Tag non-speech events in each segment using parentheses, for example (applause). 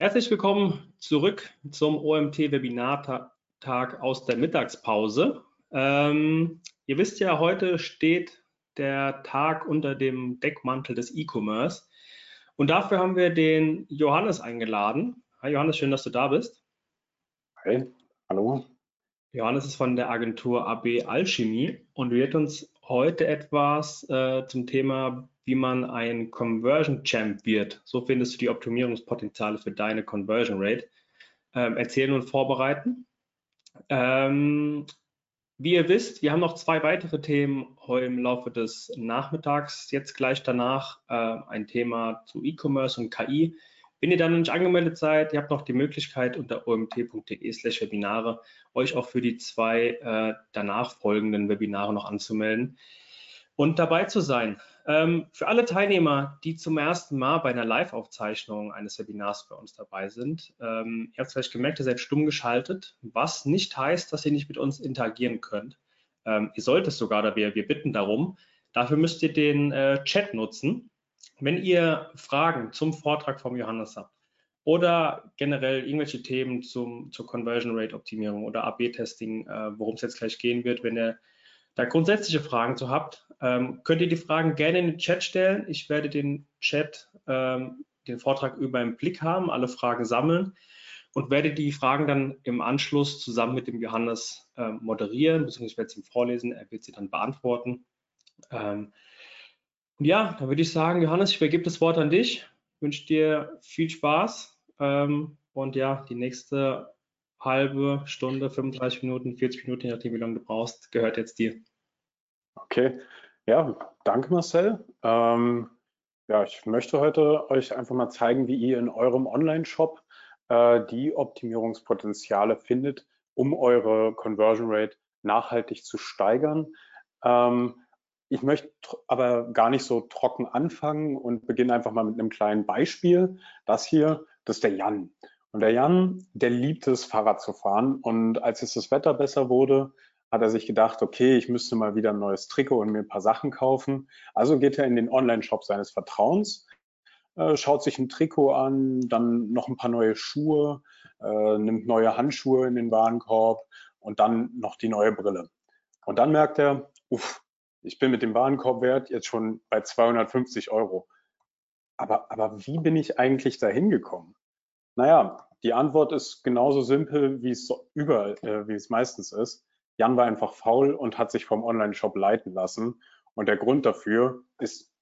Herzlich willkommen zurück zum OMT-Webinartag aus der Mittagspause. Ähm, ihr wisst ja, heute steht der Tag unter dem Deckmantel des E-Commerce. Und dafür haben wir den Johannes eingeladen. Hi Johannes, schön, dass du da bist. Hi, hallo. Johannes ist von der Agentur AB Alchemie und wird uns heute etwas äh, zum Thema wie man ein Conversion Champ wird. So findest du die Optimierungspotenziale für deine Conversion Rate. Ähm, erzählen und vorbereiten. Ähm, wie ihr wisst, wir haben noch zwei weitere Themen im Laufe des Nachmittags. Jetzt gleich danach äh, ein Thema zu E-Commerce und KI. Wenn ihr dann nicht angemeldet seid, ihr habt noch die Möglichkeit unter omt.de slash Webinare euch auch für die zwei äh, danach folgenden Webinare noch anzumelden und dabei zu sein. Ähm, für alle Teilnehmer, die zum ersten Mal bei einer Live-Aufzeichnung eines Webinars bei uns dabei sind, ähm, ihr habt vielleicht gemerkt, ihr seid stumm geschaltet, was nicht heißt, dass ihr nicht mit uns interagieren könnt. Ähm, ihr solltet sogar, da wir, wir bitten darum. Dafür müsst ihr den äh, Chat nutzen. Wenn ihr Fragen zum Vortrag vom Johannes habt oder generell irgendwelche Themen zum, zur Conversion Rate Optimierung oder AB-Testing, äh, worum es jetzt gleich gehen wird, wenn ihr da grundsätzliche Fragen zu habt, ähm, könnt ihr die Fragen gerne in den Chat stellen. Ich werde den Chat, ähm, den Vortrag über im Blick haben, alle Fragen sammeln und werde die Fragen dann im Anschluss zusammen mit dem Johannes ähm, moderieren, beziehungsweise ich werde sie ihm vorlesen, er wird sie dann beantworten. Ähm, ja, dann würde ich sagen, Johannes, ich übergebe das Wort an dich, ich wünsche dir viel Spaß ähm, und ja, die nächste halbe Stunde, 35 Minuten, 40 Minuten, je nachdem, wie lange du brauchst, gehört jetzt dir. Okay, ja, danke Marcel. Ähm, ja, ich möchte heute euch einfach mal zeigen, wie ihr in eurem Online-Shop äh, die Optimierungspotenziale findet, um eure Conversion Rate nachhaltig zu steigern. Ähm, ich möchte aber gar nicht so trocken anfangen und beginne einfach mal mit einem kleinen Beispiel. Das hier, das ist der Jan. Und der Jan, der liebt es, Fahrrad zu fahren. Und als jetzt das Wetter besser wurde, hat er sich gedacht, okay, ich müsste mal wieder ein neues Trikot und mir ein paar Sachen kaufen. Also geht er in den Online-Shop seines Vertrauens, äh, schaut sich ein Trikot an, dann noch ein paar neue Schuhe, äh, nimmt neue Handschuhe in den Warenkorb und dann noch die neue Brille. Und dann merkt er, uff, ich bin mit dem Warenkorbwert jetzt schon bei 250 Euro. Aber, aber wie bin ich eigentlich da hingekommen? Naja, die Antwort ist genauso simpel, wie es überall, äh, wie es meistens ist. Jan war einfach faul und hat sich vom Online-Shop leiten lassen. Und der Grund dafür ist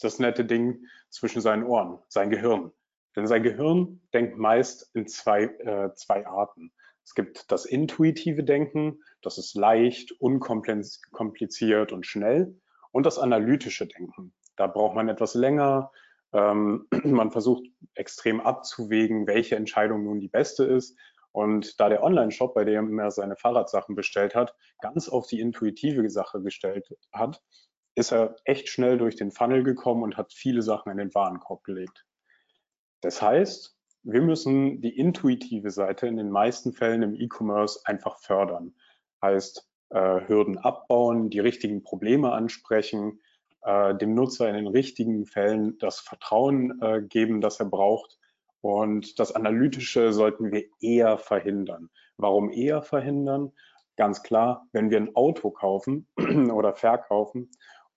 das nette Ding zwischen seinen Ohren, sein Gehirn. Denn sein Gehirn denkt meist in zwei, äh, zwei Arten. Es gibt das intuitive Denken, das ist leicht, unkompliziert und schnell. Und das analytische Denken. Da braucht man etwas länger, ähm, (clears throat) man versucht extrem abzuwägen, welche Entscheidung nun die beste ist. Und da der Online-Shop, bei dem er seine Fahrradsachen bestellt hat, ganz auf die intuitive Sache gestellt hat, ist er echt schnell durch den Funnel gekommen und hat viele Sachen in den Warenkorb gelegt. Das heißt, wir müssen die intuitive Seite in den meisten Fällen im E-Commerce einfach fördern. Heißt, äh, Hürden abbauen, die richtigen Probleme ansprechen, äh, dem Nutzer in den richtigen Fällen das Vertrauen äh, geben, das er braucht. Und das Analytische sollten wir eher verhindern. Warum eher verhindern? Ganz klar, wenn wir ein Auto kaufen (clears throat) oder verkaufen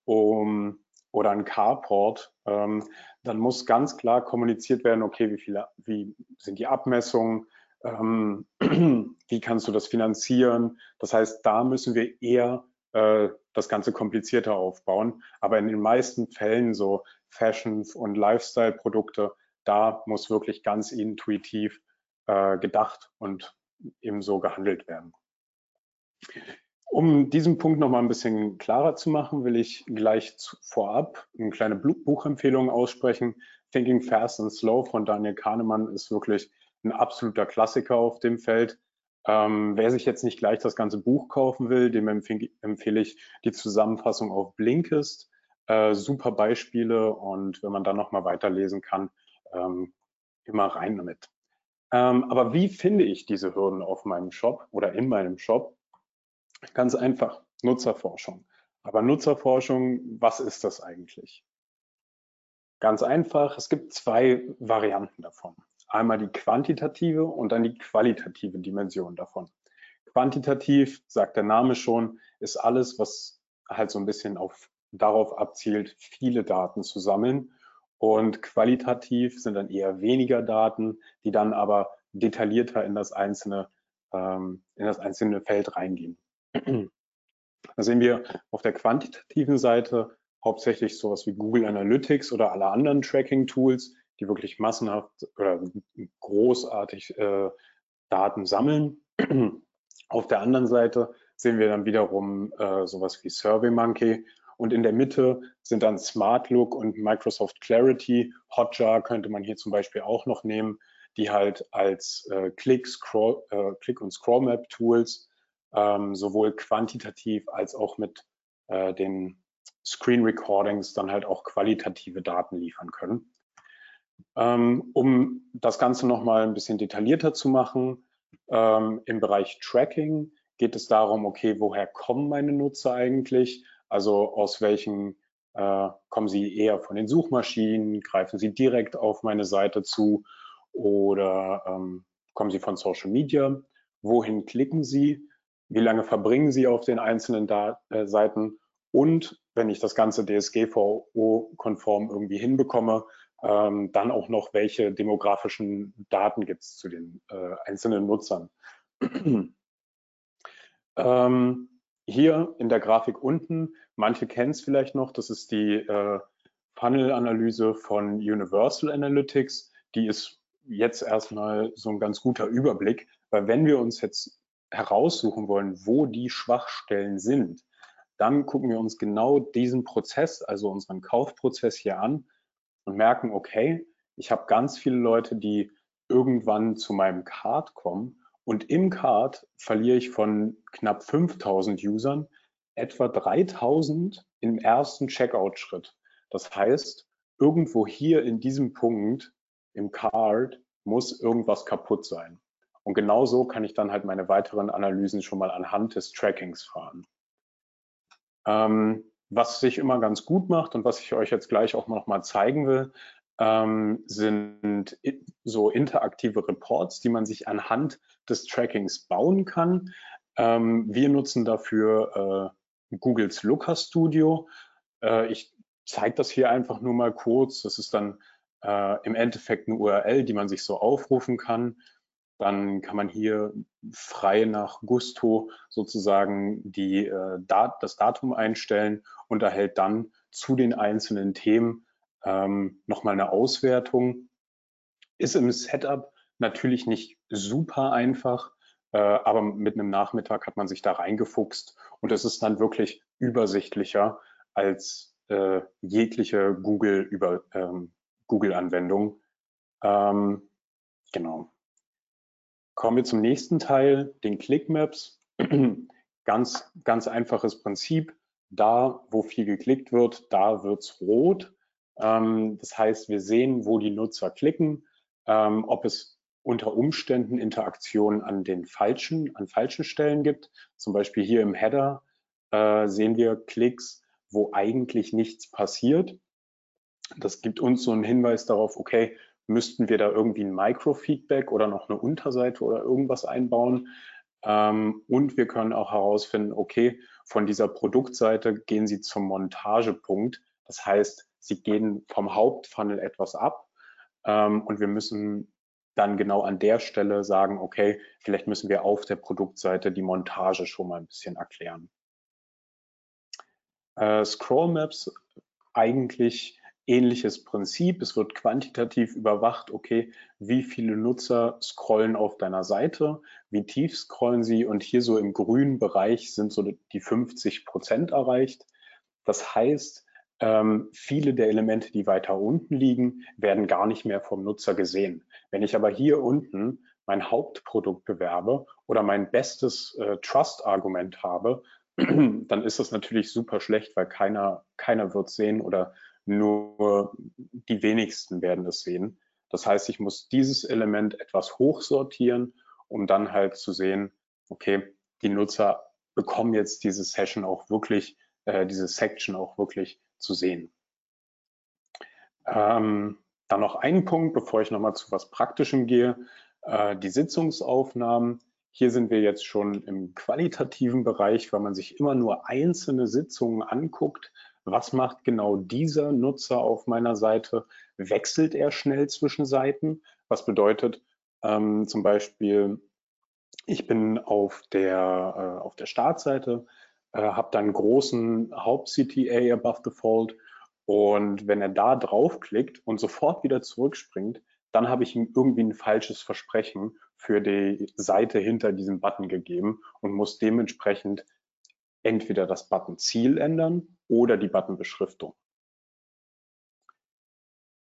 um, oder ein Carport, ähm, dann muss ganz klar kommuniziert werden, okay, wie viele, wie sind die Abmessungen, ähm, (clears throat) wie kannst du das finanzieren? Das heißt, da müssen wir eher äh, das Ganze komplizierter aufbauen. Aber in den meisten Fällen so Fashion- und Lifestyle-Produkte, da muss wirklich ganz intuitiv äh, gedacht und ebenso gehandelt werden. Um diesen Punkt noch mal ein bisschen klarer zu machen, will ich gleich zu, vorab eine kleine Buchempfehlung aussprechen. Thinking Fast and Slow von Daniel Kahnemann ist wirklich ein absoluter Klassiker auf dem Feld. Ähm, wer sich jetzt nicht gleich das ganze Buch kaufen will, dem empfehle, ich die Zusammenfassung auf Blinkist. Äh, super Beispiele und wenn man dann nochmal weiterlesen kann, ähm, immer rein damit. Ähm, aber wie finde ich diese Hürden auf meinem Shop oder in meinem Shop? Ganz einfach, Nutzerforschung. Aber Nutzerforschung, was ist das eigentlich? Ganz einfach, es gibt zwei Varianten davon. einmal die quantitative und dann die qualitative Dimension davon. Quantitativ, sagt der Name schon, ist alles, was halt so ein bisschen auf, darauf abzielt, viele Daten zu sammeln. Und qualitativ sind dann eher weniger Daten, die dann aber detaillierter in das einzelne, ähm, in das einzelne Feld reingehen. Da sehen wir auf der quantitativen Seite hauptsächlich sowas wie Google Analytics oder alle anderen Tracking-Tools, die wirklich massenhaft oder großartig äh, Daten sammeln. Auf der anderen Seite sehen wir dann wiederum äh, sowas wie SurveyMonkey und in der Mitte sind dann SmartLook und Microsoft Clarity. Hotjar könnte man hier zum Beispiel auch noch nehmen, die halt als äh, Click, Scroll, äh, Click und Scroll Map Tools ähm, sowohl quantitativ als auch mit äh, den Screen Recordings dann halt auch qualitative Daten liefern können. Ähm, um das Ganze nochmal ein bisschen detaillierter zu machen, ähm, im Bereich Tracking geht es darum, okay, woher kommen meine Nutzer eigentlich? Also aus welchen äh, kommen sie eher von den Suchmaschinen, greifen sie direkt auf meine Seite zu oder ähm, kommen sie von Social Media? Wohin klicken sie? Wie lange verbringen sie auf den einzelnen da äh, Seiten? Und wenn ich das Ganze DSGVO-konform irgendwie hinbekomme, ähm, dann auch noch, welche demografischen Daten gibt es zu den äh, einzelnen Nutzern. (clears throat) ähm, hier in der Grafik unten, manche kennen es vielleicht noch, das ist die äh, Funnel-Analyse von Universal Analytics. Die ist jetzt erstmal so ein ganz guter Überblick, weil wenn wir uns jetzt heraussuchen wollen, wo die Schwachstellen sind, dann gucken wir uns genau diesen Prozess, also unseren Kaufprozess hier an und merken, okay, ich habe ganz viele Leute, die irgendwann zu meinem Card kommen und im Card verliere ich von knapp 5000 Usern etwa 3000 im ersten Checkout-Schritt. Das heißt, irgendwo hier in diesem Punkt im Card muss irgendwas kaputt sein. Und genau so kann ich dann halt meine weiteren Analysen schon mal anhand des Trackings fahren. Ähm, was sich immer ganz gut macht und was ich euch jetzt gleich auch noch mal zeigen will, ähm, sind so interaktive Reports, die man sich anhand des Trackings bauen kann. Ähm, wir nutzen dafür äh, Googles Looker Studio. Äh, ich zeige das hier einfach nur mal kurz. Das ist dann äh, im Endeffekt eine URL, die man sich so aufrufen kann. Dann kann man hier frei nach Gusto sozusagen die, äh, Dat das Datum einstellen und erhält dann zu den einzelnen Themen ähm, nochmal eine Auswertung. Ist im Setup natürlich nicht super einfach, äh, aber mit einem Nachmittag hat man sich da reingefuchst und es ist dann wirklich übersichtlicher als äh, jegliche Google ähm, Google-Anwendung. Ähm, genau. Kommen wir zum nächsten Teil, den Clickmaps. (clears throat) ganz, ganz einfaches Prinzip. Da, wo viel geklickt wird, da wird's rot. Ähm, das heißt, wir sehen, wo die Nutzer klicken, ähm, ob es unter Umständen Interaktionen an den falschen, an falschen Stellen gibt. Zum Beispiel hier im Header äh, sehen wir Klicks, wo eigentlich nichts passiert. Das gibt uns so einen Hinweis darauf, okay, müssten wir da irgendwie ein Microfeedback oder noch eine Unterseite oder irgendwas einbauen. Ähm, und wir können auch herausfinden, okay, von dieser Produktseite gehen Sie zum Montagepunkt. Das heißt, Sie gehen vom Hauptfunnel etwas ab ähm, und wir müssen dann genau an der Stelle sagen, okay, vielleicht müssen wir auf der Produktseite die Montage schon mal ein bisschen erklären. Äh, Scroll Maps eigentlich ähnliches Prinzip. Es wird quantitativ überwacht, okay, wie viele Nutzer scrollen auf deiner Seite, wie tief scrollen sie und hier so im grünen Bereich sind so die 50 Prozent erreicht. Das heißt, ähm, viele der Elemente, die weiter unten liegen, werden gar nicht mehr vom Nutzer gesehen. Wenn ich aber hier unten mein Hauptprodukt bewerbe oder mein bestes äh, Trust-Argument habe, (clears throat) dann ist das natürlich super schlecht, weil keiner, keiner wird sehen oder nur die wenigsten werden es sehen. Das heißt, ich muss dieses Element etwas hochsortieren, um dann halt zu sehen, okay, die Nutzer bekommen jetzt diese Session auch wirklich, äh, diese Section auch wirklich zu sehen. Ähm, Dann noch einen Punkt, bevor ich nochmal zu was Praktischem gehe, äh, die Sitzungsaufnahmen. Hier sind wir jetzt schon im qualitativen Bereich, weil man sich immer nur einzelne Sitzungen anguckt. Was macht genau dieser Nutzer auf meiner Seite? Wechselt er schnell zwischen Seiten? Was bedeutet ähm, zum Beispiel, ich bin auf der, äh, auf der Startseite, äh, habe dann großen Haupt-CTA above fold und wenn er da draufklickt und sofort wieder zurückspringt, dann habe ich ihm irgendwie ein falsches Versprechen für die Seite hinter diesem Button gegeben und muss dementsprechend entweder das Button-Ziel ändern oder die Button-Beschriftung.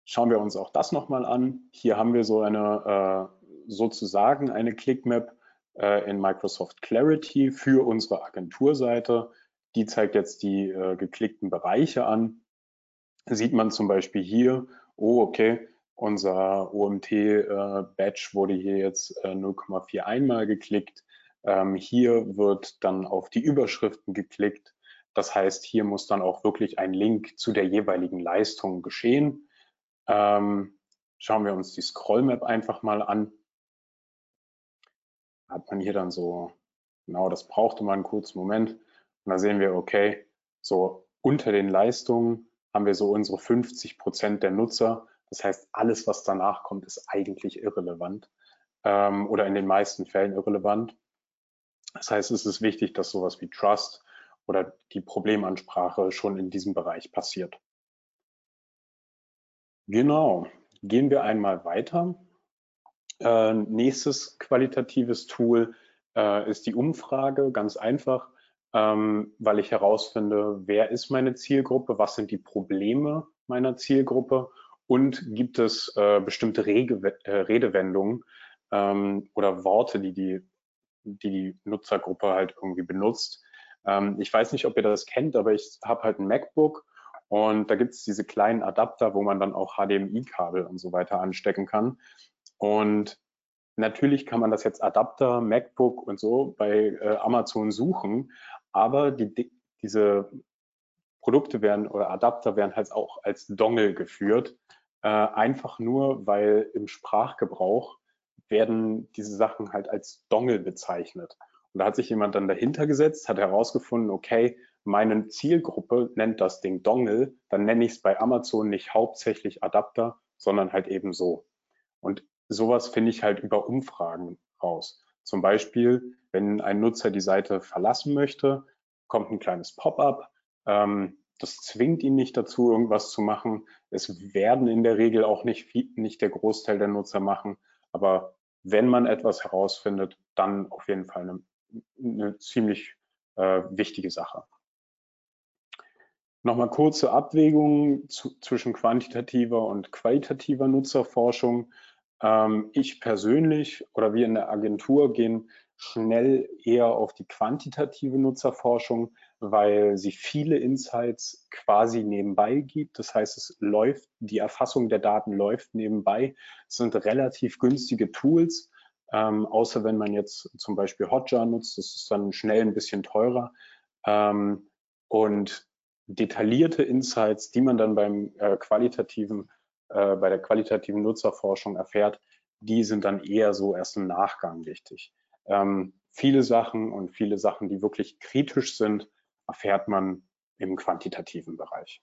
Schauen wir uns auch das nochmal an. Hier haben wir so eine äh, sozusagen eine Clickmap äh, in Microsoft Clarity für unsere Agenturseite. Die zeigt jetzt die äh, geklickten Bereiche an. Sieht man zum Beispiel hier, oh okay, unser OMT-Badge wurde hier jetzt äh, 0,41 mal geklickt. Ähm, hier wird dann auf die Überschriften geklickt. Das heißt, hier muss dann auch wirklich ein Link zu der jeweiligen Leistung geschehen. Ähm, schauen wir uns die Scrollmap einfach mal an. Hat man hier dann so, genau, das brauchte man einen kurzen Moment. Und da sehen wir, okay, so unter den Leistungen haben wir so unsere 50 Prozent der Nutzer, das heißt, alles, was danach kommt, ist eigentlich irrelevant ähm, oder in den meisten Fällen irrelevant. Das heißt, es ist wichtig, dass sowas wie Trust oder die Problemansprache schon in diesem Bereich passiert. Genau, gehen wir einmal weiter. Äh, nächstes qualitatives Tool äh, ist die Umfrage, ganz einfach, ähm, weil ich herausfinde, wer ist meine Zielgruppe, was sind die Probleme meiner Zielgruppe und gibt es äh, bestimmte Rege, äh, Redewendungen ähm, oder Worte, die die, die die Nutzergruppe halt irgendwie benutzt. Ähm, ich weiß nicht, ob ihr das kennt, aber ich habe halt ein MacBook und da gibt es diese kleinen Adapter, wo man dann auch HDMI-Kabel und so weiter anstecken kann. Und natürlich kann man das jetzt Adapter, MacBook und so bei äh, Amazon suchen, aber die, diese Produkte werden oder Adapter werden halt auch als Dongle geführt. Äh, einfach nur, weil im Sprachgebrauch werden diese Sachen halt als Dongle bezeichnet. Und da hat sich jemand dann dahinter gesetzt, hat herausgefunden, okay, meine Zielgruppe nennt das Ding Dongle, dann nenne ich es bei Amazon nicht hauptsächlich Adapter, sondern halt eben so. Und sowas finde ich halt über Umfragen raus. Zum Beispiel, wenn ein Nutzer die Seite verlassen möchte, kommt ein kleines Pop-up. Ähm, das zwingt ihn nicht dazu, irgendwas zu machen. Es werden in der Regel auch nicht, viel, nicht der Großteil der Nutzer machen. Aber wenn man etwas herausfindet, dann auf jeden Fall eine, eine ziemlich äh, wichtige Sache. Nochmal kurze Abwägung zu, zwischen quantitativer und qualitativer Nutzerforschung. Ähm, ich persönlich oder wir in der Agentur gehen schnell eher auf die quantitative Nutzerforschung, weil sie viele Insights quasi nebenbei gibt. Das heißt, es läuft, die Erfassung der Daten läuft nebenbei. Es sind relativ günstige Tools, ähm, außer wenn man jetzt zum Beispiel Hotjar nutzt, das ist dann schnell ein bisschen teurer. Ähm, und detaillierte Insights, die man dann beim äh, qualitativen, äh, bei der qualitativen Nutzerforschung erfährt, die sind dann eher so erst im Nachgang wichtig. Ähm, viele Sachen und viele Sachen, die wirklich kritisch sind, erfährt man im quantitativen Bereich.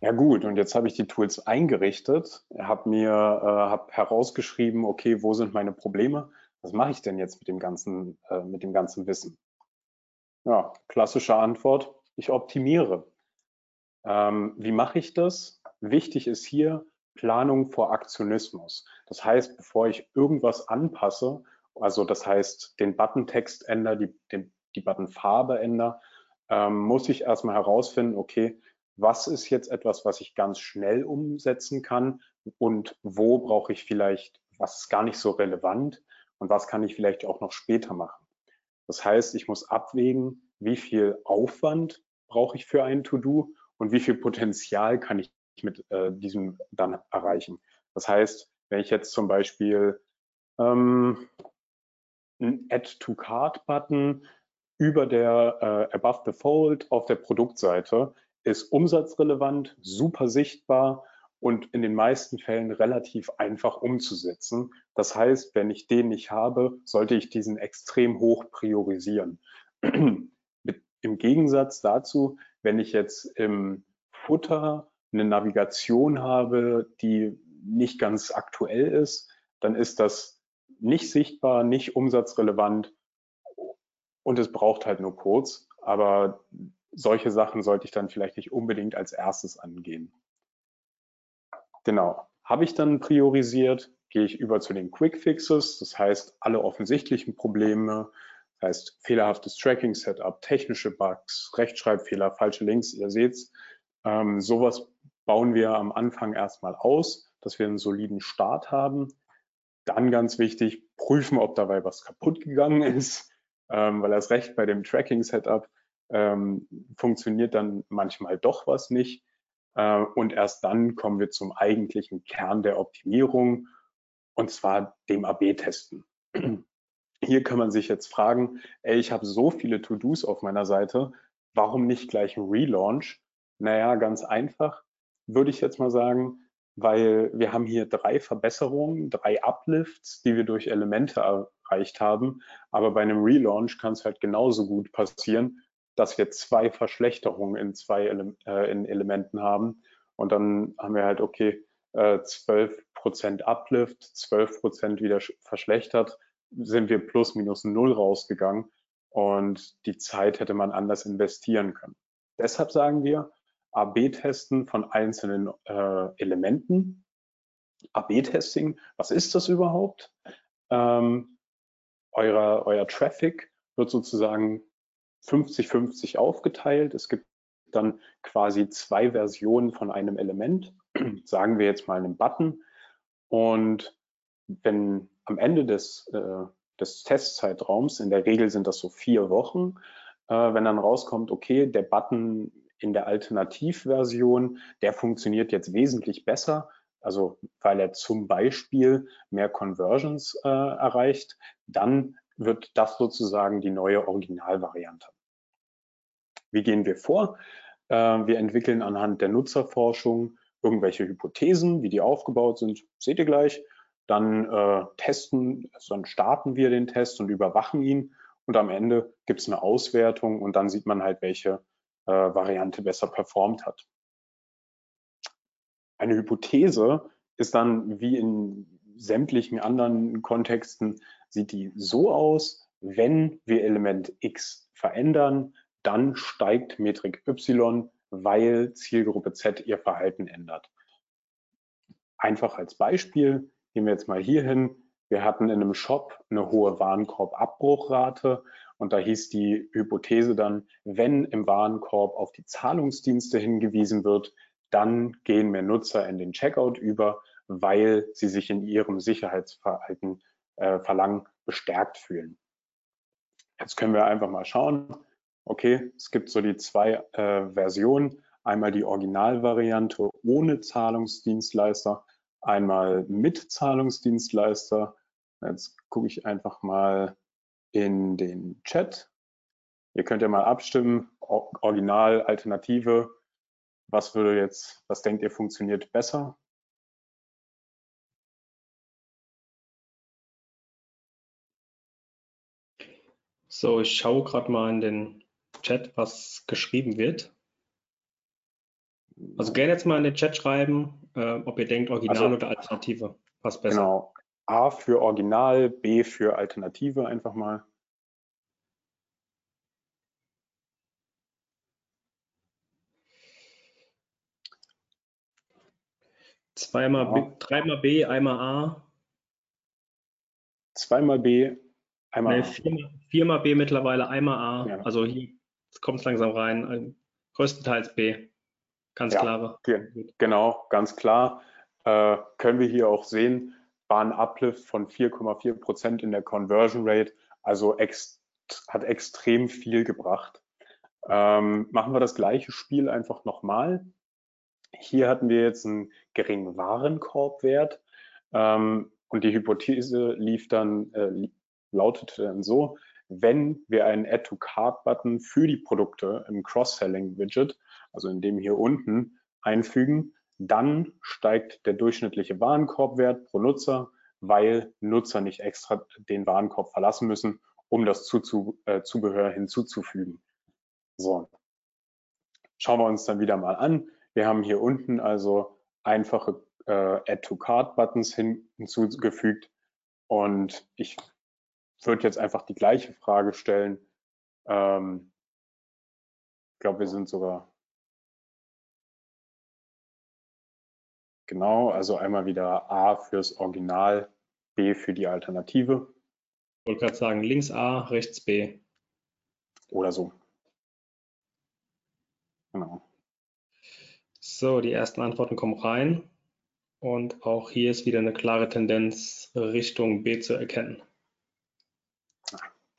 Ja gut, und jetzt habe ich die Tools eingerichtet, habe mir äh, hab herausgeschrieben, okay, wo sind meine Probleme? Was mache ich denn jetzt mit dem ganzen, äh, mit dem ganzen Wissen? Ja, klassische Antwort, ich optimiere. Ähm, wie mache ich das? Wichtig ist hier, Planung vor Aktionismus. Das heißt, bevor ich irgendwas anpasse, also das heißt, den Button-Text ändere, die, die Button-Farbe ändere, ähm, muss ich erstmal herausfinden, okay, was ist jetzt etwas, was ich ganz schnell umsetzen kann und wo brauche ich vielleicht, was ist gar nicht so relevant und was kann ich vielleicht auch noch später machen. Das heißt, ich muss abwägen, wie viel Aufwand brauche ich für ein To-Do und wie viel Potenzial kann ich mit äh, diesem dann erreichen. Das heißt, wenn ich jetzt zum Beispiel ähm, einen Add-to-Card-Button über der äh, Above the Fold auf der Produktseite ist umsatzrelevant, super sichtbar und in den meisten Fällen relativ einfach umzusetzen. Das heißt, wenn ich den nicht habe, sollte ich diesen extrem hoch priorisieren. (clears throat) Im Gegensatz dazu, wenn ich jetzt im Futter eine Navigation habe, die nicht ganz aktuell ist, dann ist das nicht sichtbar, nicht umsatzrelevant und es braucht halt nur kurz. Aber solche Sachen sollte ich dann vielleicht nicht unbedingt als erstes angehen. Genau. Habe ich dann priorisiert, gehe ich über zu den Quick Fixes, das heißt alle offensichtlichen Probleme, das heißt fehlerhaftes Tracking-Setup, technische Bugs, Rechtschreibfehler, falsche Links, ihr seht's. Ähm, sowas bauen wir am Anfang erstmal aus, dass wir einen soliden Start haben. Dann ganz wichtig, prüfen, ob dabei was kaputt gegangen ist, ähm, weil das Recht bei dem Tracking-Setup ähm, funktioniert dann manchmal doch was nicht. Äh, und erst dann kommen wir zum eigentlichen Kern der Optimierung, und zwar dem AB-Testen. (clears throat) Hier kann man sich jetzt fragen, ey, ich habe so viele To-Dos auf meiner Seite, warum nicht gleich ein Relaunch? Naja, ganz einfach, würde ich jetzt mal sagen, weil wir haben hier drei Verbesserungen, drei Uplifts, die wir durch Elemente erreicht haben. Aber bei einem Relaunch kann es halt genauso gut passieren, dass wir zwei Verschlechterungen in zwei Ele äh, in Elementen haben. Und dann haben wir halt, okay, äh, 12% Uplift, 12% wieder verschlechtert, sind wir plus minus null rausgegangen. Und die Zeit hätte man anders investieren können. Deshalb sagen wir, AB-Testen von einzelnen äh, Elementen. AB-Testing, was ist das überhaupt? Ähm, euer, euer Traffic wird sozusagen 50-50 aufgeteilt. Es gibt dann quasi zwei Versionen von einem Element, (clears throat) sagen wir jetzt mal einen Button. Und wenn am Ende des, äh, des Testzeitraums, in der Regel sind das so vier Wochen, äh, wenn dann rauskommt, okay, der Button in der Alternativversion, der funktioniert jetzt wesentlich besser, also weil er zum Beispiel mehr Conversions äh, erreicht, dann wird das sozusagen die neue Originalvariante. Wie gehen wir vor? Äh, wir entwickeln anhand der Nutzerforschung irgendwelche Hypothesen, wie die aufgebaut sind, seht ihr gleich. Dann äh, testen, also dann starten wir den Test und überwachen ihn. Und am Ende gibt es eine Auswertung und dann sieht man halt, welche äh, Variante besser performt hat. Eine Hypothese ist dann wie in sämtlichen anderen Kontexten, sieht die so aus, wenn wir Element X verändern, dann steigt Metrik Y, weil Zielgruppe Z ihr Verhalten ändert. Einfach als Beispiel gehen wir jetzt mal hier hin. Wir hatten in einem Shop eine hohe Warenkorbabbruchrate und da hieß die Hypothese dann, wenn im Warenkorb auf die Zahlungsdienste hingewiesen wird, dann gehen mehr Nutzer in den Checkout über, weil sie sich in ihrem Sicherheitsverhalten äh, Verlangen bestärkt fühlen. Jetzt können wir einfach mal schauen, okay, es gibt so die zwei äh, Versionen. Einmal die Originalvariante ohne Zahlungsdienstleister, einmal mit Zahlungsdienstleister. Jetzt gucke ich einfach mal in den Chat. Ihr könnt ja mal abstimmen, Original, Alternative. Was würde jetzt, was denkt ihr funktioniert besser? So, ich schaue gerade mal in den Chat, was geschrieben wird. Also gerne jetzt mal in den Chat schreiben, äh, ob ihr denkt, Original also, oder Alternative. Was besser? Genau. A für Original, B für Alternative einfach mal. Zweimal ja. B, dreimal B, einmal A. Zweimal B, einmal nee, A. Viermal, viermal B mittlerweile, einmal A. Ja. Also hier kommt es langsam rein. Größtenteils B. ganz ja, klare. Genau, ganz klar. Äh, können wir hier auch sehen, war ein Uplift von 4,4 Prozent in der Conversion Rate, also ex hat extrem viel gebracht. Ähm, machen wir das gleiche Spiel einfach nochmal. Hier hatten wir jetzt einen geringen Warenkorbwert ähm, und die Hypothese lief dann, äh, lautete dann so, wenn wir einen Add-to-Card-Button für die Produkte im Cross-Selling-Widget, also in dem hier unten, einfügen, dann steigt der durchschnittliche Warenkorbwert pro Nutzer, weil Nutzer nicht extra den Warenkorb verlassen müssen, um das Zuzu äh, Zubehör hinzuzufügen. So, schauen wir uns dann wieder mal an. Wir haben hier unten also einfache äh, Add-to-Card-Buttons hin hinzugefügt und ich würde jetzt einfach die gleiche Frage stellen. Ähm, ich glaube, wir sind sogar genau, also einmal wieder A fürs Original, B für die Alternative. Ich wollte gerade sagen, links A, rechts B. Oder so. Genau. So, die ersten Antworten kommen rein. Und auch hier ist wieder eine klare Tendenz Richtung B zu erkennen.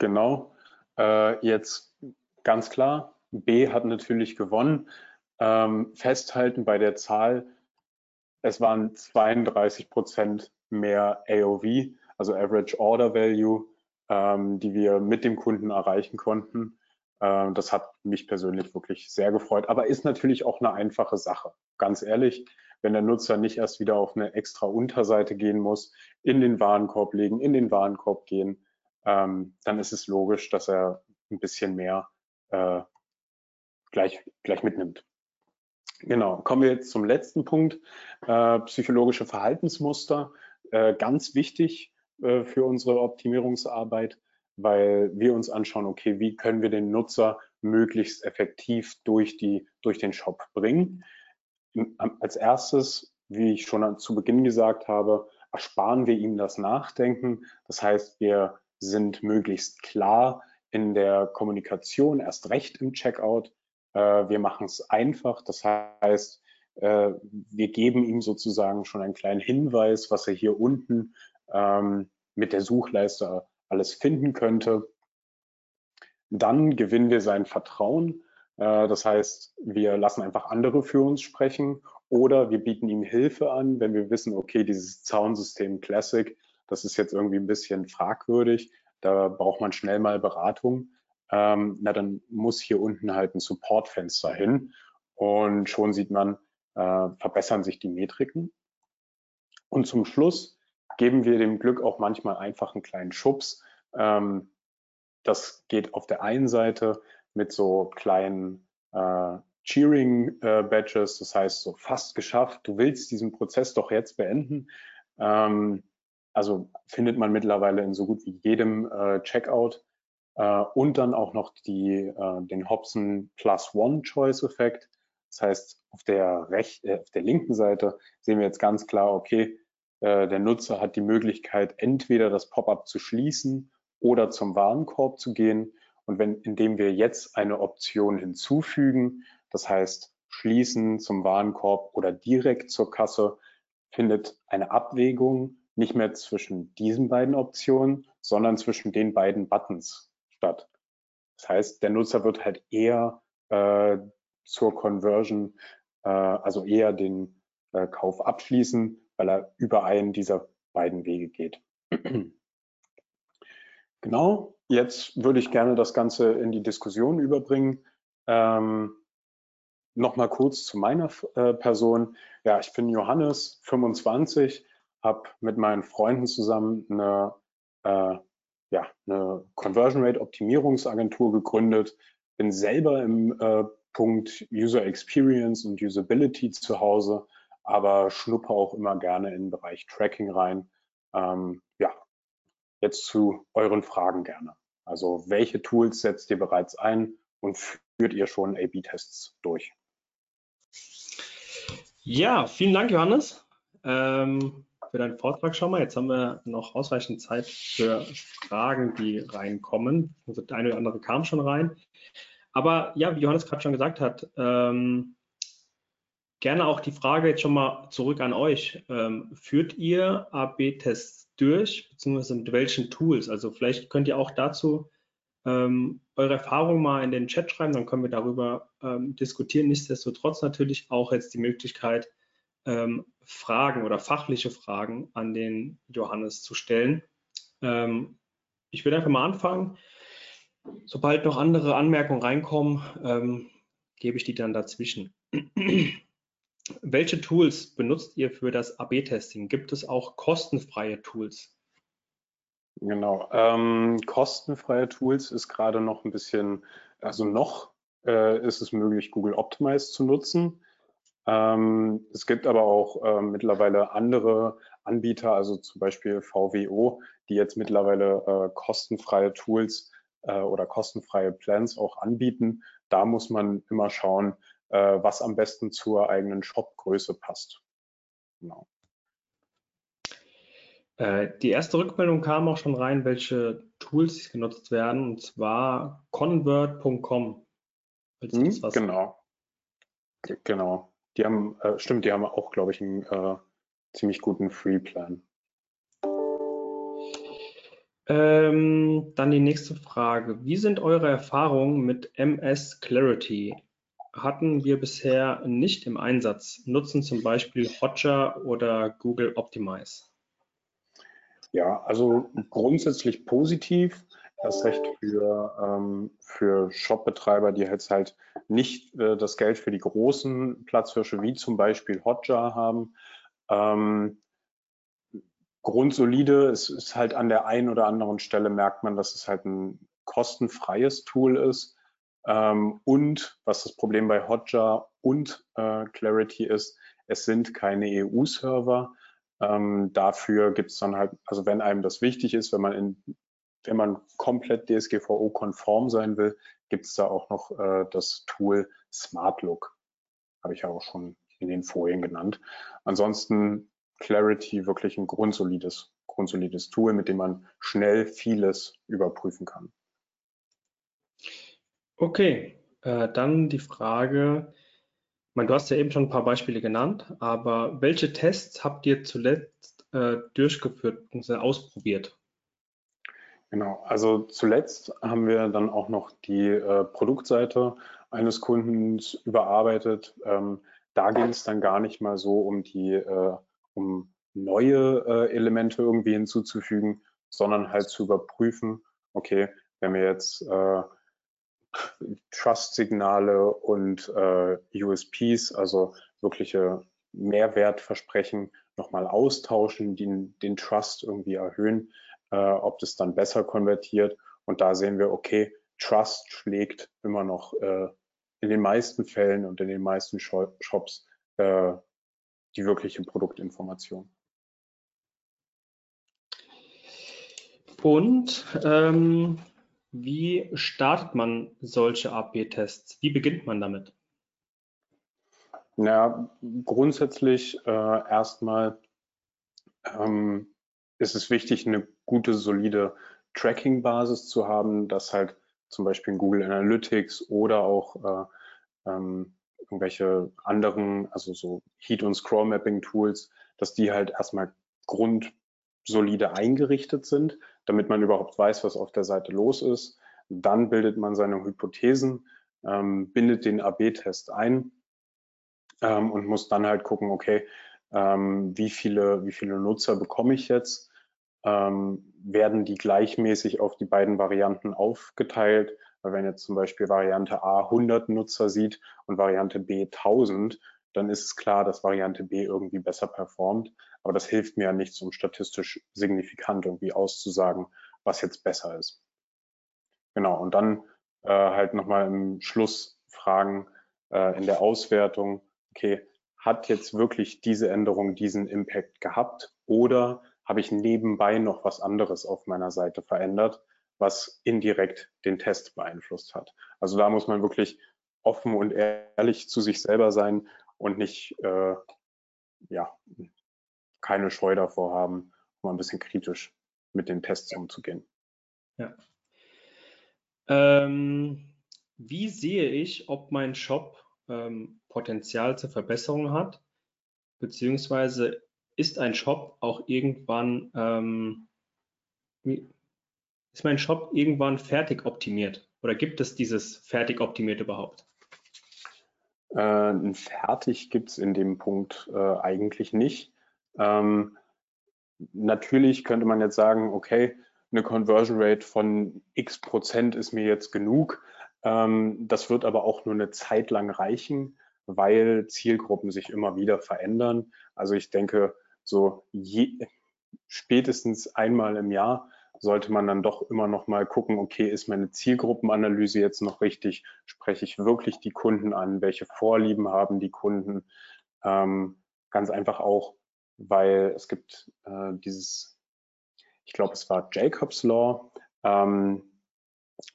Genau. Äh, jetzt ganz klar, B hat natürlich gewonnen. Ähm, festhalten bei der Zahl, es waren 32 Prozent mehr AOV, also Average Order Value, ähm, die wir mit dem Kunden erreichen konnten. Ähm, das hat mich persönlich wirklich sehr gefreut, aber ist natürlich auch eine einfache Sache. Ganz ehrlich, wenn der Nutzer nicht erst wieder auf eine extra Unterseite gehen muss, in den Warenkorb legen, in den Warenkorb gehen, ähm, dann ist es logisch, dass er ein bisschen mehr äh, gleich, gleich mitnimmt. Genau, kommen wir jetzt zum letzten Punkt, äh, psychologische Verhaltensmuster. Äh, ganz wichtig äh, für unsere Optimierungsarbeit, weil wir uns anschauen, okay, wie können wir den Nutzer möglichst effektiv durch, die, durch den Shop bringen. Als erstes, wie ich schon zu Beginn gesagt habe, ersparen wir ihm das Nachdenken. Das heißt, wir sind möglichst klar in der Kommunikation, erst recht im Checkout. Äh, wir machen es einfach. Das heißt, äh, wir geben ihm sozusagen schon einen kleinen Hinweis, was er hier unten ähm, mit der Suchleiste alles finden könnte. Dann gewinnen wir sein Vertrauen. Äh, das heißt, wir lassen einfach andere für uns sprechen oder wir bieten ihm Hilfe an, wenn wir wissen, okay, dieses Zaunsystem Classic das ist jetzt irgendwie ein bisschen fragwürdig, da braucht man schnell mal Beratung, ähm, na dann muss hier unten halt ein Supportfenster hin und schon sieht man, äh, verbessern sich die Metriken. Und zum Schluss geben wir dem Glück auch manchmal einfach einen kleinen Schubs. Ähm, das geht auf der einen Seite mit so kleinen äh, Cheering-Badges, äh, das heißt so fast geschafft, du willst diesen Prozess doch jetzt beenden. Ähm, also findet man mittlerweile in so gut wie jedem äh, Checkout. Äh, und dann auch noch die, äh, den Hobson Plus One Choice Effekt. Das heißt, auf der, recht, äh, auf der linken Seite sehen wir jetzt ganz klar, okay, äh, der Nutzer hat die Möglichkeit, entweder das Pop-up zu schließen oder zum Warenkorb zu gehen. Und wenn, indem wir jetzt eine Option hinzufügen, das heißt schließen zum Warenkorb oder direkt zur Kasse, findet eine Abwägung nicht mehr zwischen diesen beiden Optionen, sondern zwischen den beiden Buttons statt. Das heißt, der Nutzer wird halt eher äh, zur Conversion, äh, also eher den äh, Kauf abschließen, weil er über einen dieser beiden Wege geht. (clears throat) genau, jetzt würde ich gerne das Ganze in die Diskussion überbringen. Ähm, Nochmal kurz zu meiner äh, Person. Ja, ich bin Johannes, 25, habe mit meinen Freunden zusammen eine, äh, ja, eine Conversion Rate Optimierungsagentur gegründet, bin selber im äh, Punkt User Experience und Usability zu Hause, aber schnuppe auch immer gerne in den Bereich Tracking rein. Ähm, ja, jetzt zu euren Fragen gerne. Also welche Tools setzt ihr bereits ein und führt ihr schon A-B-Tests durch? Ja, vielen Dank, Johannes. Ähm, für deinen Vortrag schon mal. Jetzt haben wir noch ausreichend Zeit für Fragen, die reinkommen. Also der eine oder andere kam schon rein. Aber ja, wie Johannes gerade schon gesagt hat, ähm, gerne auch die Frage jetzt schon mal zurück an euch. Ähm, führt ihr AB-Tests durch, beziehungsweise mit welchen Tools? Also vielleicht könnt ihr auch dazu ähm, eure Erfahrungen mal in den Chat schreiben, dann können wir darüber ähm, diskutieren. Nichtsdestotrotz natürlich auch jetzt die Möglichkeit, ähm, Fragen oder fachliche Fragen an den Johannes zu stellen. Ähm, ich würde einfach mal anfangen. Sobald noch andere Anmerkungen reinkommen, ähm, gebe ich die dann dazwischen. (clears throat) Welche Tools benutzt ihr für das AB-Testing? Gibt es auch kostenfreie Tools? Genau, ähm, kostenfreie Tools ist gerade noch ein bisschen, also noch äh, ist es möglich, Google Optimize zu nutzen. Ähm, es gibt aber auch äh, mittlerweile andere Anbieter, also zum Beispiel VWO, die jetzt mittlerweile äh, kostenfreie Tools äh, oder kostenfreie Plans auch anbieten. Da muss man immer schauen, äh, was am besten zur eigenen Shopgröße passt. Genau. Äh, die erste Rückmeldung kam auch schon rein, welche Tools genutzt werden, und zwar convert.com. Hm, genau. Genau. Die haben, äh, stimmt, die haben auch, glaube ich, einen äh, ziemlich guten Free-Plan. Ähm, dann die nächste Frage. Wie sind eure Erfahrungen mit MS Clarity? Hatten wir bisher nicht im Einsatz, nutzen zum Beispiel Hotjar oder Google Optimize. Ja, also grundsätzlich positiv. Das recht für, ähm, für Shopbetreiber, die jetzt halt nicht äh, das Geld für die großen Platzhirsche wie zum Beispiel Hotjar haben. Ähm, grundsolide. Es ist halt an der einen oder anderen Stelle merkt man, dass es halt ein kostenfreies Tool ist. Ähm, und was das Problem bei Hotjar und äh, Clarity ist, es sind keine EU-Server. Ähm, dafür gibt es dann halt, also wenn einem das wichtig ist, wenn man in, wenn man komplett DSGVO-konform sein will, gibt es da auch noch äh, das Tool SmartLook. Habe ich ja auch schon in den Folien genannt. Ansonsten Clarity wirklich ein grundsolides, grundsolides Tool, mit dem man schnell vieles überprüfen kann. Okay, äh, dann die Frage, meine, du hast ja eben schon ein paar Beispiele genannt, aber welche Tests habt ihr zuletzt äh, durchgeführt und ausprobiert? Genau, also zuletzt haben wir dann auch noch die äh, Produktseite eines Kundens überarbeitet. Ähm, da ging es dann gar nicht mal so um die äh, um neue äh, Elemente irgendwie hinzuzufügen, sondern halt zu überprüfen, okay, wenn wir jetzt äh, Trust-Signale und äh, USPs, also wirkliche Mehrwertversprechen, nochmal austauschen, die den Trust irgendwie erhöhen, äh, ob das dann besser konvertiert. Und da sehen wir, okay, Trust schlägt immer noch äh, in den meisten Fällen und in den meisten Shops äh, die wirkliche Produktinformation. Und ähm, wie startet man solche AB-Tests? Wie beginnt man damit? Ja, grundsätzlich äh, erstmal ähm, ist es wichtig, eine gute, solide Tracking-Basis zu haben, dass halt zum Beispiel in Google Analytics oder auch äh, ähm, irgendwelche anderen, also so Heat- und Scroll-Mapping-Tools, dass die halt erstmal grundsolide eingerichtet sind, damit man überhaupt weiß, was auf der Seite los ist. Dann bildet man seine Hypothesen, ähm, bindet den AB-Test ein ähm, und muss dann halt gucken, okay, ähm, wie, viele, wie viele Nutzer bekomme ich jetzt? Ähm, werden die gleichmäßig auf die beiden Varianten aufgeteilt? Weil wenn jetzt zum Beispiel Variante A 100 Nutzer sieht und Variante B 1000, dann ist es klar, dass Variante B irgendwie besser performt. Aber das hilft mir ja nichts, um statistisch signifikant irgendwie auszusagen, was jetzt besser ist. Genau, und dann äh, halt nochmal im Schluss fragen äh, in der Auswertung, okay, hat jetzt wirklich diese Änderung diesen Impact gehabt oder habe ich nebenbei noch was anderes auf meiner Seite verändert, was indirekt den Test beeinflusst hat. Also da muss man wirklich offen und ehrlich zu sich selber sein und nicht, äh, ja, keine Scheu davor haben, um ein bisschen kritisch mit den Tests umzugehen. Ja. Ähm, wie sehe ich, ob mein Shop ähm, Potenzial zur Verbesserung hat? Beziehungsweise ist ein Shop auch irgendwann, ähm, ist mein Shop irgendwann fertig optimiert? Oder gibt es dieses fertig optimiert überhaupt? Äh, fertig gibt es in dem Punkt äh, eigentlich nicht. Ähm, natürlich könnte man jetzt sagen, okay, eine Conversion Rate von x Prozent ist mir jetzt genug. Ähm, das wird aber auch nur eine Zeit lang reichen, weil Zielgruppen sich immer wieder verändern. Also ich denke, so je, spätestens einmal im Jahr sollte man dann doch immer noch mal gucken, okay, ist meine Zielgruppenanalyse jetzt noch richtig? Spreche ich wirklich die Kunden an? Welche Vorlieben haben die Kunden? Ähm, ganz einfach auch, weil es gibt äh, dieses, ich glaube, es war Jacobs Law, ähm,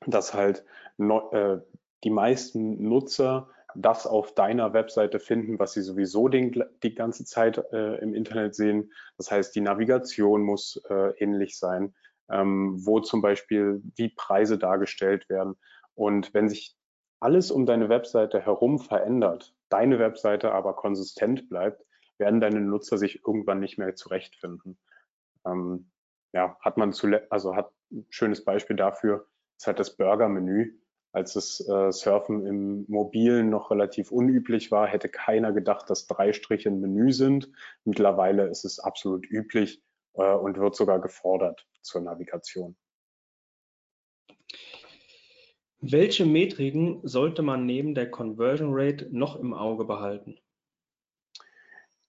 dass halt no, äh, die meisten Nutzer das auf deiner Webseite finden, was sie sowieso den, die ganze Zeit äh, im Internet sehen. Das heißt, die Navigation muss äh, ähnlich sein, ähm, wo zum Beispiel wie Preise dargestellt werden. Und wenn sich alles um deine Webseite herum verändert, deine Webseite aber konsistent bleibt, werden deine Nutzer sich irgendwann nicht mehr zurechtfinden. Ähm, ja, hat man zuletzt, also hat ein schönes Beispiel dafür, ist halt das Burger-Menü. Als das äh, Surfen im Mobilen noch relativ unüblich war, hätte keiner gedacht, dass drei Striche ein Menü sind. Mittlerweile ist es absolut üblich äh, und wird sogar gefordert zur Navigation. Welche Metriken sollte man neben der Conversion Rate noch im Auge behalten?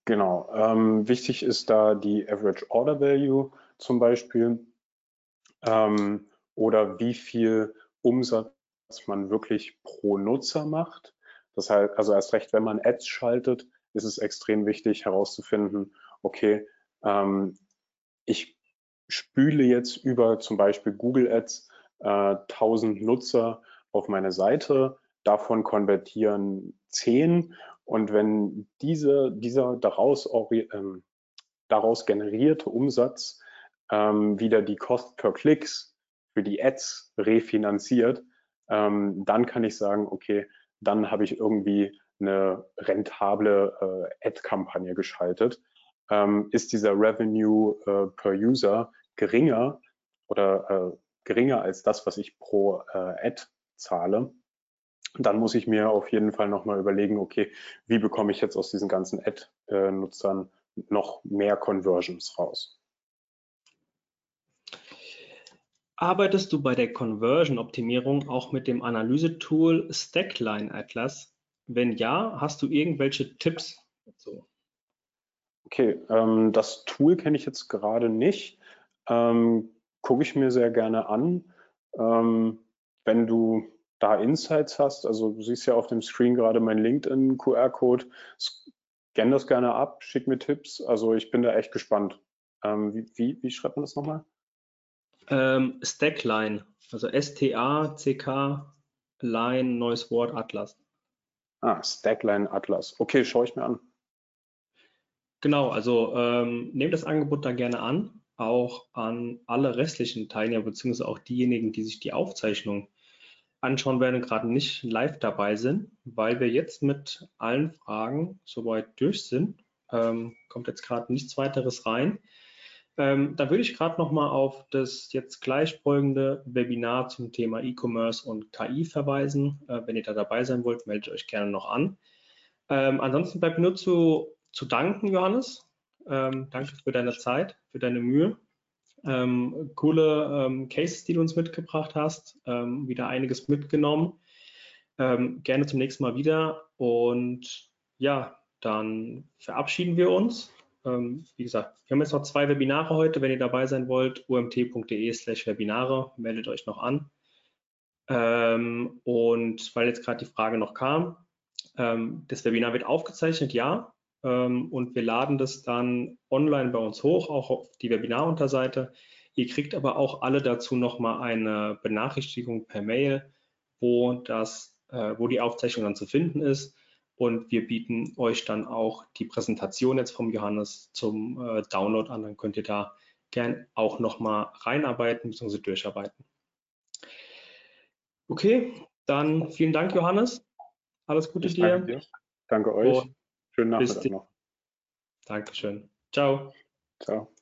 Genau, ähm, wichtig ist da die Average Order Value zum Beispiel ähm, oder wie viel Umsatz man wirklich pro Nutzer macht. Das heißt, also erst recht, wenn man Ads schaltet, ist es extrem wichtig herauszufinden, okay, ähm, ich spüle jetzt über zum Beispiel Google Ads äh, 1000 Nutzer auf meine Seite, davon konvertieren 10 und wenn diese, dieser daraus, ähm, daraus generierte Umsatz ähm, wieder die Cost per Klicks für die Ads refinanziert, ähm, dann kann ich sagen, okay, dann habe ich irgendwie eine rentable äh, Ad-Kampagne geschaltet. Ähm, ist dieser Revenue äh, per User geringer oder äh, geringer als das, was ich pro äh, Ad zahle, dann muss ich mir auf jeden Fall nochmal überlegen, okay, wie bekomme ich jetzt aus diesen ganzen Ad-Nutzern noch mehr Conversions raus? Arbeitest du bei der Conversion-Optimierung auch mit dem Analysetool Stackline Atlas? Wenn ja, hast du irgendwelche Tipps dazu? Okay, ähm, das Tool kenne ich jetzt gerade nicht. Ähm, Gucke ich mir sehr gerne an. Ähm, wenn du da Insights hast, also du siehst ja auf dem Screen gerade mein LinkedIn-QR-Code, scan das gerne ab, schick mir Tipps. Also ich bin da echt gespannt. Ähm, wie, wie, wie, schreibt man das nochmal? Ähm, Stackline, also S-T-A-C-K, Line, neues Wort, Atlas. Ah, Stackline Atlas. Okay, schaue ich mir an. Genau, also ähm, nehmt das Angebot da gerne an, auch an alle restlichen Teilnehmer, beziehungsweise auch diejenigen, die sich die Aufzeichnung anschauen werden, gerade nicht live dabei sind, weil wir jetzt mit allen Fragen soweit durch sind. Ähm, kommt jetzt gerade nichts weiteres rein. Ähm, da würde ich gerade nochmal auf das jetzt gleich folgende Webinar zum Thema E-Commerce und KI verweisen. Äh, wenn ihr da dabei sein wollt, meldet euch gerne noch an. Ähm, ansonsten bleibt nur zu, zu danken, Johannes. Ähm, danke für deine Zeit, für deine Mühe ähm, coole ähm, Cases, die du uns mitgebracht hast. Ähm, wieder einiges mitgenommen. Gerne zum nächsten Mal wieder. Und ja, dann verabschieden wir uns. Ähm, wie gesagt, wir haben jetzt noch zwei Webinare heute. Wenn ihr dabei sein wollt, umt.de slash Webinare, meldet euch noch an. Ähm, und weil jetzt gerade die Frage noch kam, das Webinar wird aufgezeichnet, ja. Ähm, und wir laden das dann online bei uns hoch, auch auf die Webinarunterseite. Ihr kriegt aber auch alle dazu nochmal eine Benachrichtigung per Mail, wo, das, äh, wo die Aufzeichnung dann zu finden ist. Und wir bieten euch dann auch die Präsentation jetzt vom Johannes zum äh, Download an. Dann könnt ihr da gern auch nochmal reinarbeiten bzw. durcharbeiten. Okay, dann vielen Dank, Johannes. Alles Gute Ich dir. danke dir. Danke euch. Und Schönen Nachmittag noch. Dankeschön. Ciao. Ciao.